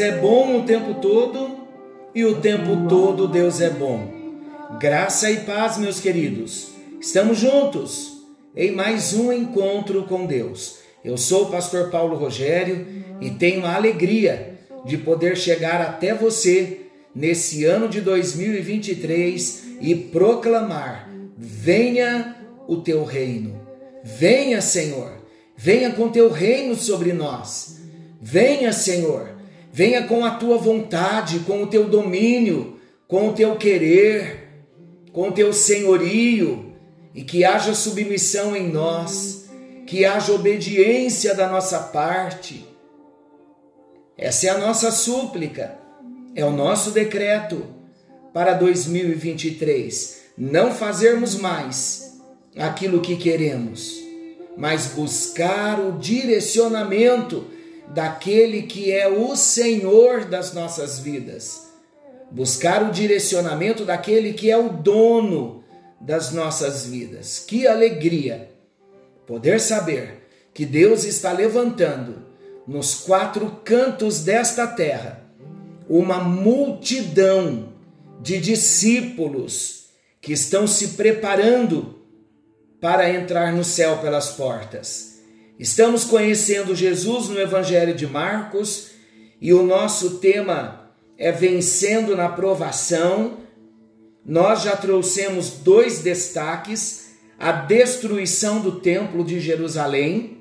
É bom o tempo todo e o tempo todo Deus é bom. Graça e paz, meus queridos. Estamos juntos em mais um encontro com Deus. Eu sou o pastor Paulo Rogério e tenho a alegria de poder chegar até você nesse ano de 2023 e proclamar: venha o teu reino. Venha, Senhor. Venha com teu reino sobre nós. Venha, Senhor. Venha com a tua vontade, com o teu domínio, com o teu querer, com o teu senhorio e que haja submissão em nós, que haja obediência da nossa parte. Essa é a nossa súplica, é o nosso decreto para 2023. Não fazermos mais aquilo que queremos, mas buscar o direcionamento daquele que é o Senhor das nossas vidas. Buscar o direcionamento daquele que é o dono das nossas vidas. Que alegria poder saber que Deus está levantando nos quatro cantos desta terra uma multidão de discípulos que estão se preparando para entrar no céu pelas portas. Estamos conhecendo Jesus no Evangelho de Marcos e o nosso tema é Vencendo na Provação. Nós já trouxemos dois destaques: a destruição do Templo de Jerusalém,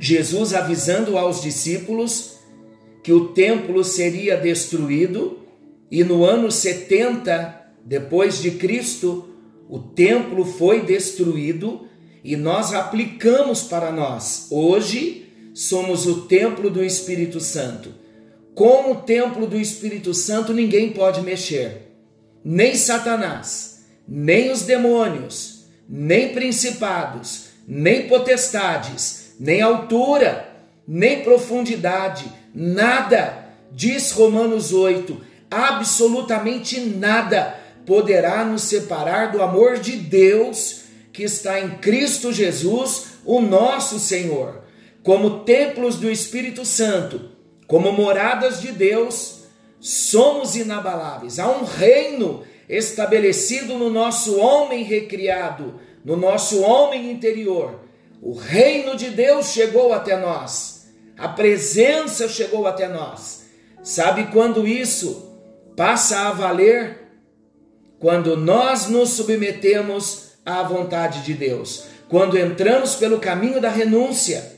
Jesus avisando aos discípulos que o templo seria destruído e no ano 70 depois de Cristo o templo foi destruído e nós aplicamos para nós. Hoje somos o templo do Espírito Santo. Com o templo do Espírito Santo ninguém pode mexer. Nem Satanás, nem os demônios, nem principados, nem potestades, nem altura, nem profundidade, nada. Diz Romanos 8, absolutamente nada poderá nos separar do amor de Deus que está em Cristo Jesus, o nosso Senhor. Como templos do Espírito Santo, como moradas de Deus, somos inabaláveis. Há um reino estabelecido no nosso homem recriado, no nosso homem interior. O reino de Deus chegou até nós. A presença chegou até nós. Sabe quando isso passa a valer? Quando nós nos submetemos à vontade de Deus, quando entramos pelo caminho da renúncia,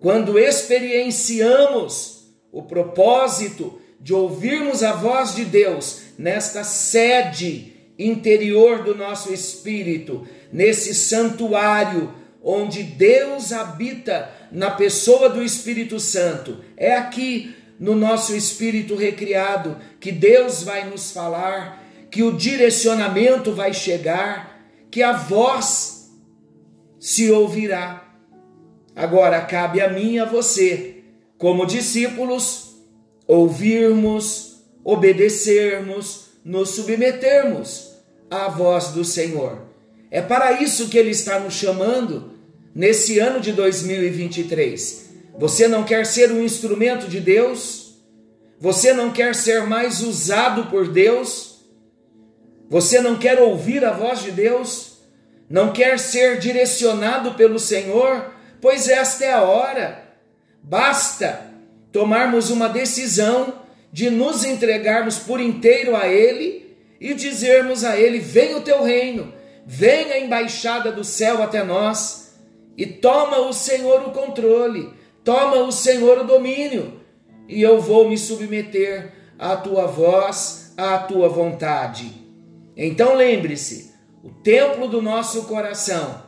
quando experienciamos o propósito de ouvirmos a voz de Deus nesta sede interior do nosso espírito, nesse santuário onde Deus habita na pessoa do Espírito Santo. É aqui no nosso espírito recriado que Deus vai nos falar, que o direcionamento vai chegar que a voz se ouvirá. Agora cabe a mim e a você, como discípulos, ouvirmos, obedecermos, nos submetermos à voz do Senhor. É para isso que Ele está nos chamando nesse ano de 2023. Você não quer ser um instrumento de Deus? Você não quer ser mais usado por Deus? Você não quer ouvir a voz de Deus? Não quer ser direcionado pelo Senhor? Pois esta é a hora. Basta tomarmos uma decisão de nos entregarmos por inteiro a Ele e dizermos a Ele: Venha o teu reino, venha a embaixada do céu até nós e toma o Senhor o controle, toma o Senhor o domínio, e eu vou me submeter à tua voz, à tua vontade. Então lembre-se: o templo do nosso coração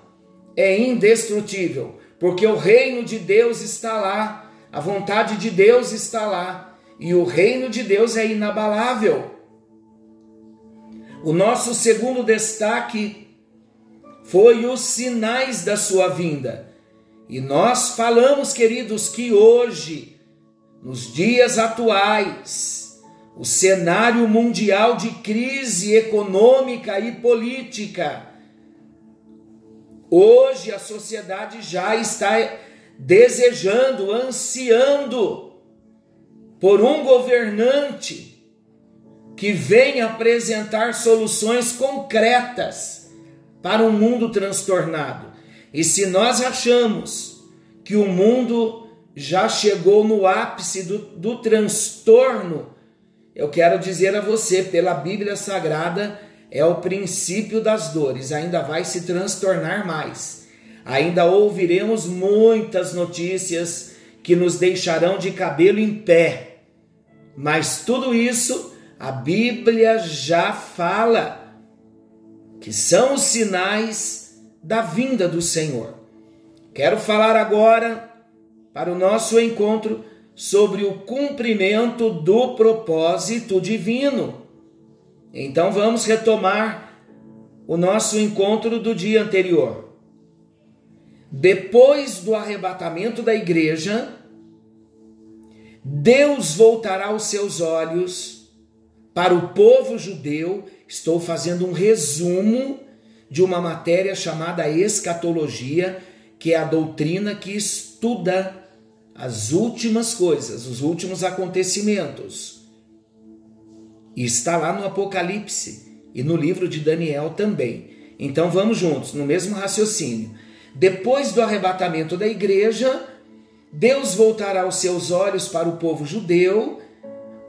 é indestrutível, porque o reino de Deus está lá, a vontade de Deus está lá, e o reino de Deus é inabalável. O nosso segundo destaque foi os sinais da sua vinda. E nós falamos, queridos, que hoje, nos dias atuais, o cenário mundial de crise econômica e política Hoje a sociedade já está desejando, ansiando por um governante que venha apresentar soluções concretas para um mundo transtornado. E se nós achamos que o mundo já chegou no ápice do, do transtorno, eu quero dizer a você, pela Bíblia Sagrada, é o princípio das dores, ainda vai se transtornar mais. Ainda ouviremos muitas notícias que nos deixarão de cabelo em pé. Mas tudo isso a Bíblia já fala que são os sinais da vinda do Senhor. Quero falar agora para o nosso encontro sobre o cumprimento do propósito divino. Então vamos retomar o nosso encontro do dia anterior. Depois do arrebatamento da igreja, Deus voltará os seus olhos para o povo judeu. Estou fazendo um resumo de uma matéria chamada escatologia, que é a doutrina que estuda as últimas coisas, os últimos acontecimentos. E está lá no Apocalipse e no livro de Daniel também. Então vamos juntos, no mesmo raciocínio. Depois do arrebatamento da igreja, Deus voltará os seus olhos para o povo judeu.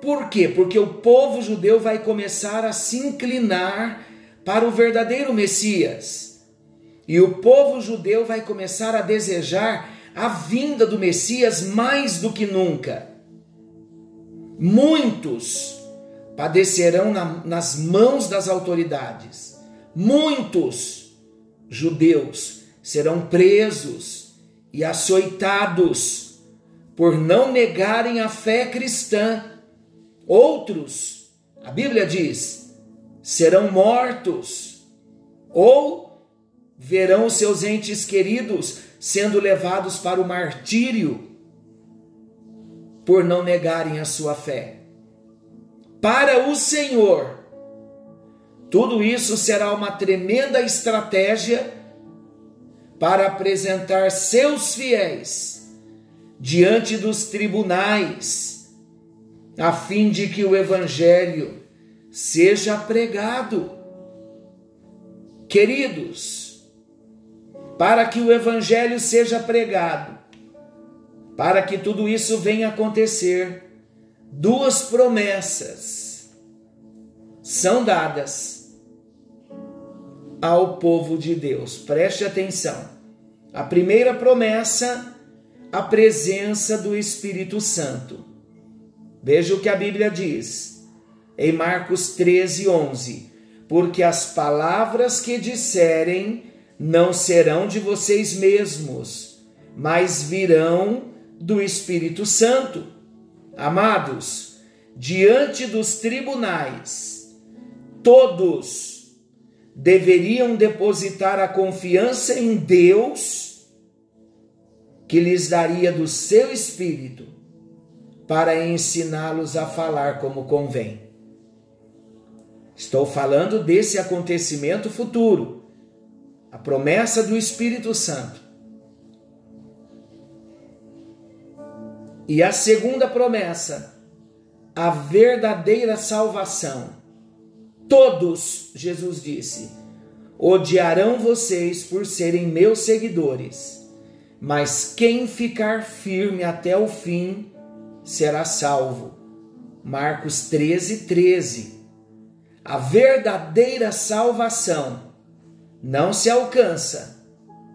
Por quê? Porque o povo judeu vai começar a se inclinar para o verdadeiro Messias. E o povo judeu vai começar a desejar a vinda do Messias mais do que nunca. Muitos padecerão na, nas mãos das autoridades. Muitos judeus serão presos e açoitados por não negarem a fé cristã. Outros, a Bíblia diz, serão mortos ou verão seus entes queridos sendo levados para o martírio por não negarem a sua fé. Para o Senhor, tudo isso será uma tremenda estratégia para apresentar seus fiéis diante dos tribunais, a fim de que o Evangelho seja pregado. Queridos, para que o evangelho seja pregado, para que tudo isso venha acontecer, duas promessas são dadas ao povo de Deus. Preste atenção. A primeira promessa, a presença do Espírito Santo. Veja o que a Bíblia diz em Marcos 13, 11: Porque as palavras que disserem não serão de vocês mesmos, mas virão do Espírito Santo. Amados, diante dos tribunais, todos deveriam depositar a confiança em Deus, que lhes daria do seu Espírito, para ensiná-los a falar como convém. Estou falando desse acontecimento futuro a promessa do Espírito Santo. E a segunda promessa, a verdadeira salvação. Todos, Jesus disse, odiarão vocês por serem meus seguidores, mas quem ficar firme até o fim será salvo. Marcos 13, 13. A verdadeira salvação não se alcança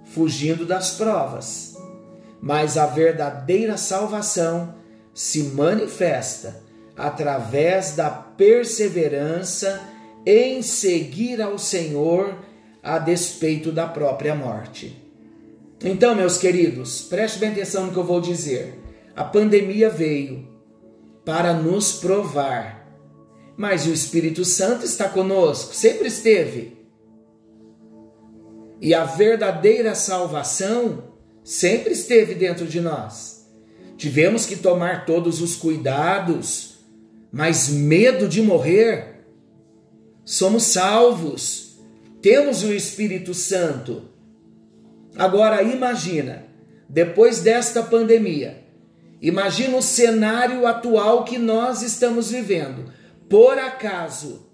fugindo das provas, mas a verdadeira salvação se manifesta através da perseverança em seguir ao Senhor a despeito da própria morte. Então, meus queridos, preste bem atenção no que eu vou dizer. A pandemia veio para nos provar, mas o Espírito Santo está conosco, sempre esteve e a verdadeira salvação sempre esteve dentro de nós. Tivemos que tomar todos os cuidados, mas medo de morrer. Somos salvos, temos o Espírito Santo. Agora imagina, depois desta pandemia, imagina o cenário atual que nós estamos vivendo. Por acaso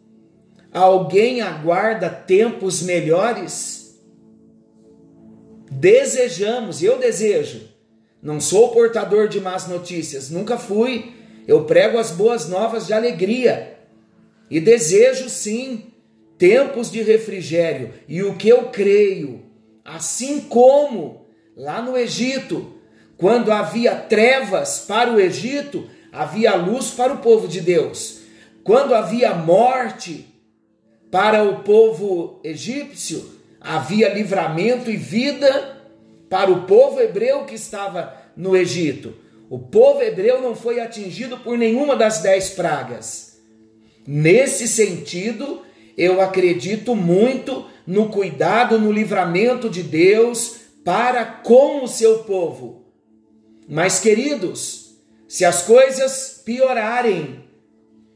alguém aguarda tempos melhores? Desejamos, eu desejo. Não sou portador de más notícias, nunca fui. Eu prego as boas novas de alegria. E desejo sim tempos de refrigério. E o que eu creio, assim como lá no Egito, quando havia trevas para o Egito, havia luz para o povo de Deus. Quando havia morte para o povo egípcio, havia livramento e vida para o povo hebreu que estava no Egito. O povo hebreu não foi atingido por nenhuma das dez pragas. Nesse sentido, eu acredito muito no cuidado, no livramento de Deus para com o seu povo. Mas, queridos, se as coisas piorarem,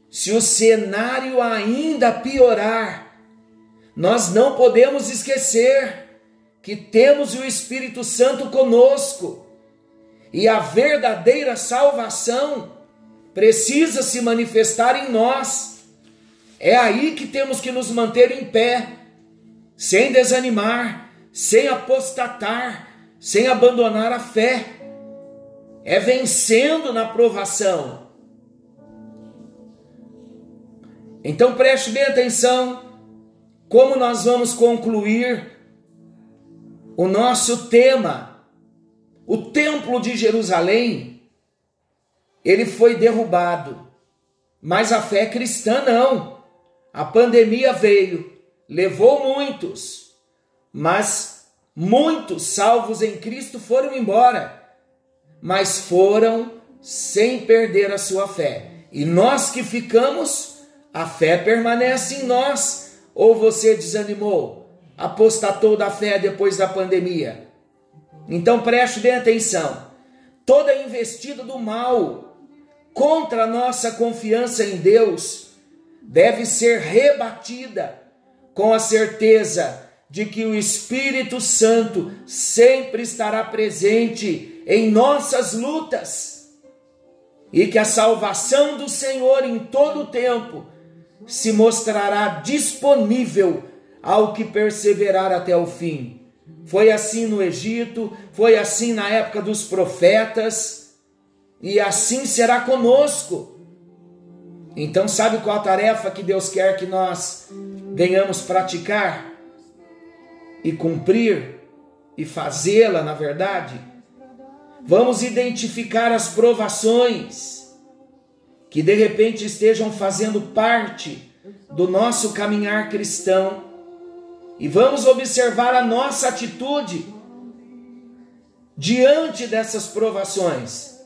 se o cenário ainda piorar, nós não podemos esquecer que temos o Espírito Santo conosco e a verdadeira salvação precisa se manifestar em nós. É aí que temos que nos manter em pé, sem desanimar, sem apostatar, sem abandonar a fé. É vencendo na provação Então preste bem atenção como nós vamos concluir o nosso tema. O templo de Jerusalém, ele foi derrubado, mas a fé cristã não. A pandemia veio, levou muitos, mas muitos salvos em Cristo foram embora, mas foram sem perder a sua fé. E nós que ficamos, a fé permanece em nós. Ou você desanimou, apostatou da fé depois da pandemia? Então preste bem atenção. Toda investida do mal contra a nossa confiança em Deus deve ser rebatida com a certeza de que o Espírito Santo sempre estará presente em nossas lutas e que a salvação do Senhor em todo o tempo se mostrará disponível ao que perseverar até o fim. Foi assim no Egito, foi assim na época dos profetas, e assim será conosco. Então, sabe qual a tarefa que Deus quer que nós venhamos praticar e cumprir e fazê-la, na verdade? Vamos identificar as provações que de repente estejam fazendo parte do nosso caminhar cristão e vamos observar a nossa atitude diante dessas provações.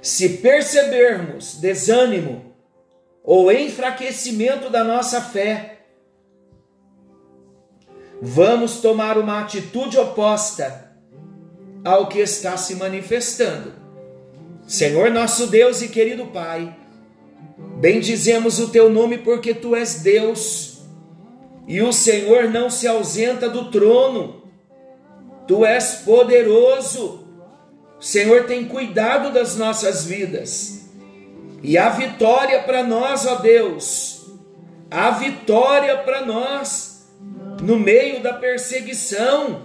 Se percebermos desânimo ou enfraquecimento da nossa fé, vamos tomar uma atitude oposta ao que está se manifestando. Senhor nosso Deus e querido Pai, bendizemos o teu nome porque tu és Deus e o Senhor não se ausenta do trono, tu és poderoso, o Senhor tem cuidado das nossas vidas. E a vitória para nós, ó Deus, a vitória para nós no meio da perseguição,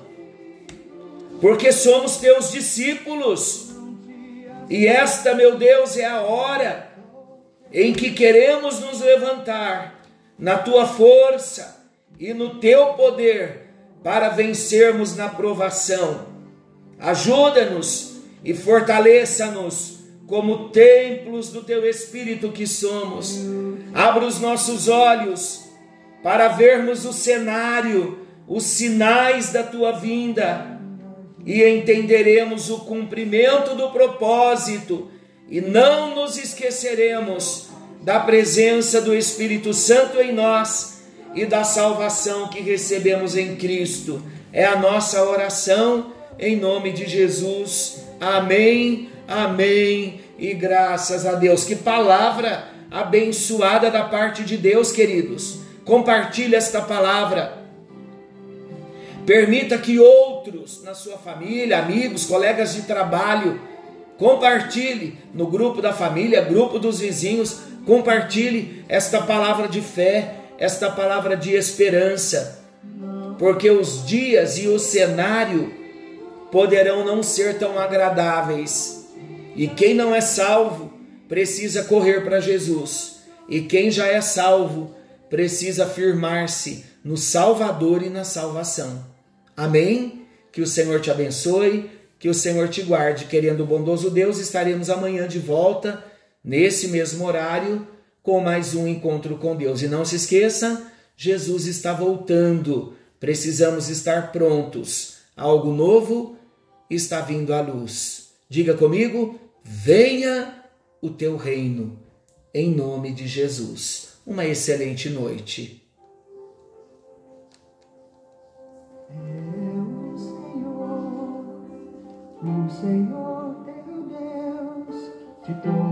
porque somos teus discípulos e esta, meu Deus, é a hora em que queremos nos levantar na tua força e no teu poder para vencermos na provação. Ajuda-nos e fortaleça-nos como templos do teu Espírito que somos. Abra os nossos olhos para vermos o cenário, os sinais da tua vinda e entenderemos o cumprimento do propósito e não nos esqueceremos da presença do Espírito Santo em nós e da salvação que recebemos em Cristo. É a nossa oração em nome de Jesus. Amém, amém e graças a Deus. Que palavra abençoada da parte de Deus, queridos. Compartilhe esta palavra Permita que outros na sua família, amigos, colegas de trabalho, compartilhe no grupo da família, grupo dos vizinhos, compartilhe esta palavra de fé, esta palavra de esperança, porque os dias e o cenário poderão não ser tão agradáveis. E quem não é salvo precisa correr para Jesus, e quem já é salvo precisa firmar-se no Salvador e na salvação. Amém? Que o Senhor te abençoe, que o Senhor te guarde. Querendo o bondoso Deus, estaremos amanhã de volta, nesse mesmo horário, com mais um encontro com Deus. E não se esqueça, Jesus está voltando. Precisamos estar prontos. Algo novo está vindo à luz. Diga comigo: venha o teu reino, em nome de Jesus. Uma excelente noite. O Senhor teu Deus te torna.